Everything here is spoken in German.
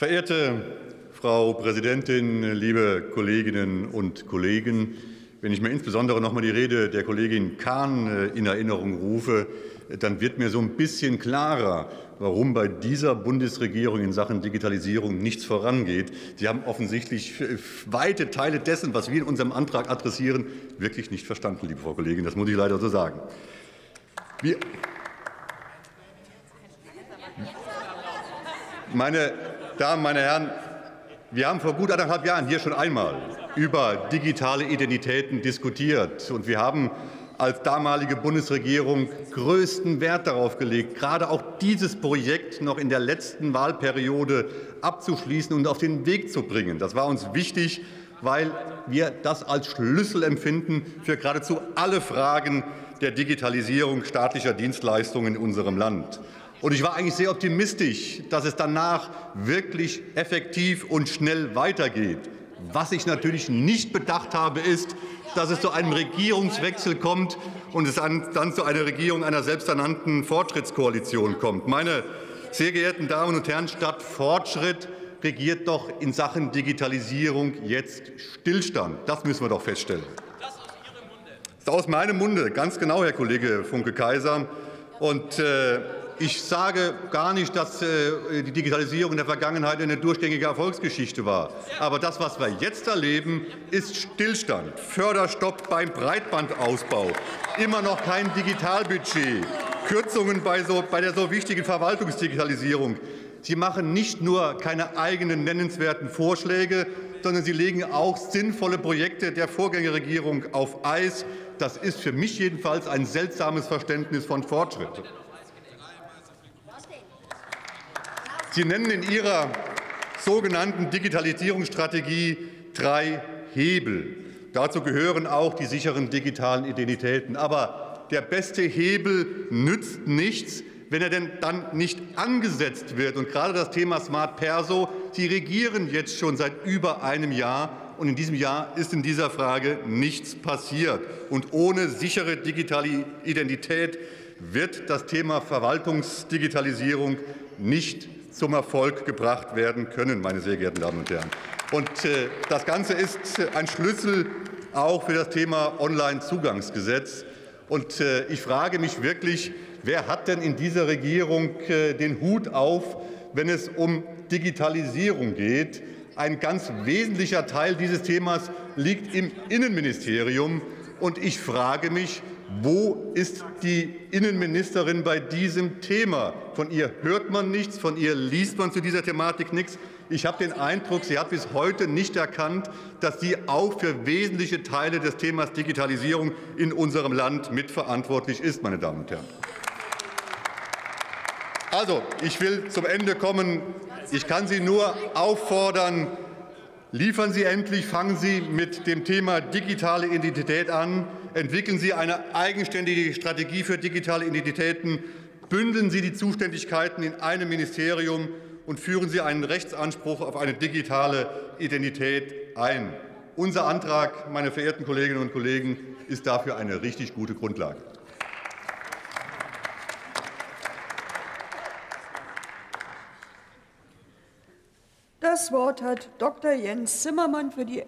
Verehrte Frau Präsidentin, liebe Kolleginnen und Kollegen! Wenn ich mir insbesondere noch mal die Rede der Kollegin Kahn äh, in Erinnerung rufe, dann wird mir so ein bisschen klarer, warum bei dieser Bundesregierung in Sachen Digitalisierung nichts vorangeht. Sie haben offensichtlich weite Teile dessen, was wir in unserem Antrag adressieren, wirklich nicht verstanden, liebe Frau Kollegin. Das muss ich leider so sagen. Wir meine Damen, meine Herren, wir haben vor gut anderthalb Jahren hier schon einmal über digitale Identitäten diskutiert. Und wir haben als damalige Bundesregierung größten Wert darauf gelegt, gerade auch dieses Projekt noch in der letzten Wahlperiode abzuschließen und auf den Weg zu bringen. Das war uns wichtig, weil wir das als Schlüssel empfinden für geradezu alle Fragen der Digitalisierung staatlicher Dienstleistungen in unserem Land. Und ich war eigentlich sehr optimistisch, dass es danach wirklich effektiv und schnell weitergeht. Was ich natürlich nicht bedacht habe, ist, dass es zu einem Regierungswechsel kommt und es dann zu einer Regierung einer selbsternannten Fortschrittskoalition kommt. Meine sehr geehrten Damen und Herren, statt Fortschritt regiert doch in Sachen Digitalisierung jetzt Stillstand. Das müssen wir doch feststellen. Das ist aus meinem Munde, ganz genau, Herr Kollege Funke-Kaiser. Und äh, ich sage gar nicht, dass äh, die Digitalisierung in der Vergangenheit eine durchgängige Erfolgsgeschichte war. Aber das, was wir jetzt erleben, ist Stillstand, Förderstopp beim Breitbandausbau, immer noch kein Digitalbudget, Kürzungen bei, so, bei der so wichtigen Verwaltungsdigitalisierung. Sie machen nicht nur keine eigenen nennenswerten Vorschläge, sondern Sie legen auch sinnvolle Projekte der Vorgängerregierung auf Eis. Das ist für mich jedenfalls ein seltsames Verständnis von Fortschritt. Sie nennen in Ihrer sogenannten Digitalisierungsstrategie drei Hebel. Dazu gehören auch die sicheren digitalen Identitäten. Aber der beste Hebel nützt nichts, wenn er denn dann nicht angesetzt wird. Und gerade das Thema Smart Perso, Sie regieren jetzt schon seit über einem Jahr. Und in diesem Jahr ist in dieser Frage nichts passiert. Und ohne sichere digitale Identität wird das Thema Verwaltungsdigitalisierung nicht zum Erfolg gebracht werden können, meine sehr geehrten Damen und Herren. Und äh, das Ganze ist ein Schlüssel auch für das Thema Onlinezugangsgesetz. Und äh, ich frage mich wirklich, wer hat denn in dieser Regierung äh, den Hut auf, wenn es um Digitalisierung geht? Ein ganz wesentlicher Teil dieses Themas liegt im Innenministerium. Und ich frage mich, wo ist die Innenministerin bei diesem Thema? Von ihr hört man nichts, von ihr liest man zu dieser Thematik nichts. Ich habe den Eindruck, sie hat bis heute nicht erkannt, dass sie auch für wesentliche Teile des Themas Digitalisierung in unserem Land mitverantwortlich ist, meine Damen und Herren. Also, ich will zum Ende kommen. Ich kann Sie nur auffordern, Liefern Sie endlich, fangen Sie mit dem Thema digitale Identität an, entwickeln Sie eine eigenständige Strategie für digitale Identitäten, bündeln Sie die Zuständigkeiten in einem Ministerium und führen Sie einen Rechtsanspruch auf eine digitale Identität ein. Unser Antrag, meine verehrten Kolleginnen und Kollegen, ist dafür eine richtig gute Grundlage. Das Wort hat Dr. Jens Zimmermann für die